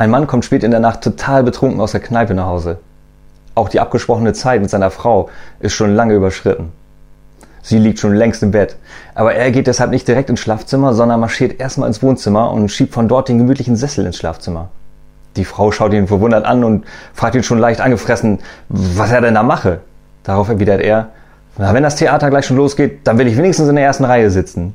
Ein Mann kommt spät in der Nacht total betrunken aus der Kneipe nach Hause. Auch die abgesprochene Zeit mit seiner Frau ist schon lange überschritten. Sie liegt schon längst im Bett. Aber er geht deshalb nicht direkt ins Schlafzimmer, sondern marschiert erstmal ins Wohnzimmer und schiebt von dort den gemütlichen Sessel ins Schlafzimmer. Die Frau schaut ihn verwundert an und fragt ihn schon leicht angefressen, was er denn da mache. Darauf erwidert er, na, wenn das Theater gleich schon losgeht, dann will ich wenigstens in der ersten Reihe sitzen.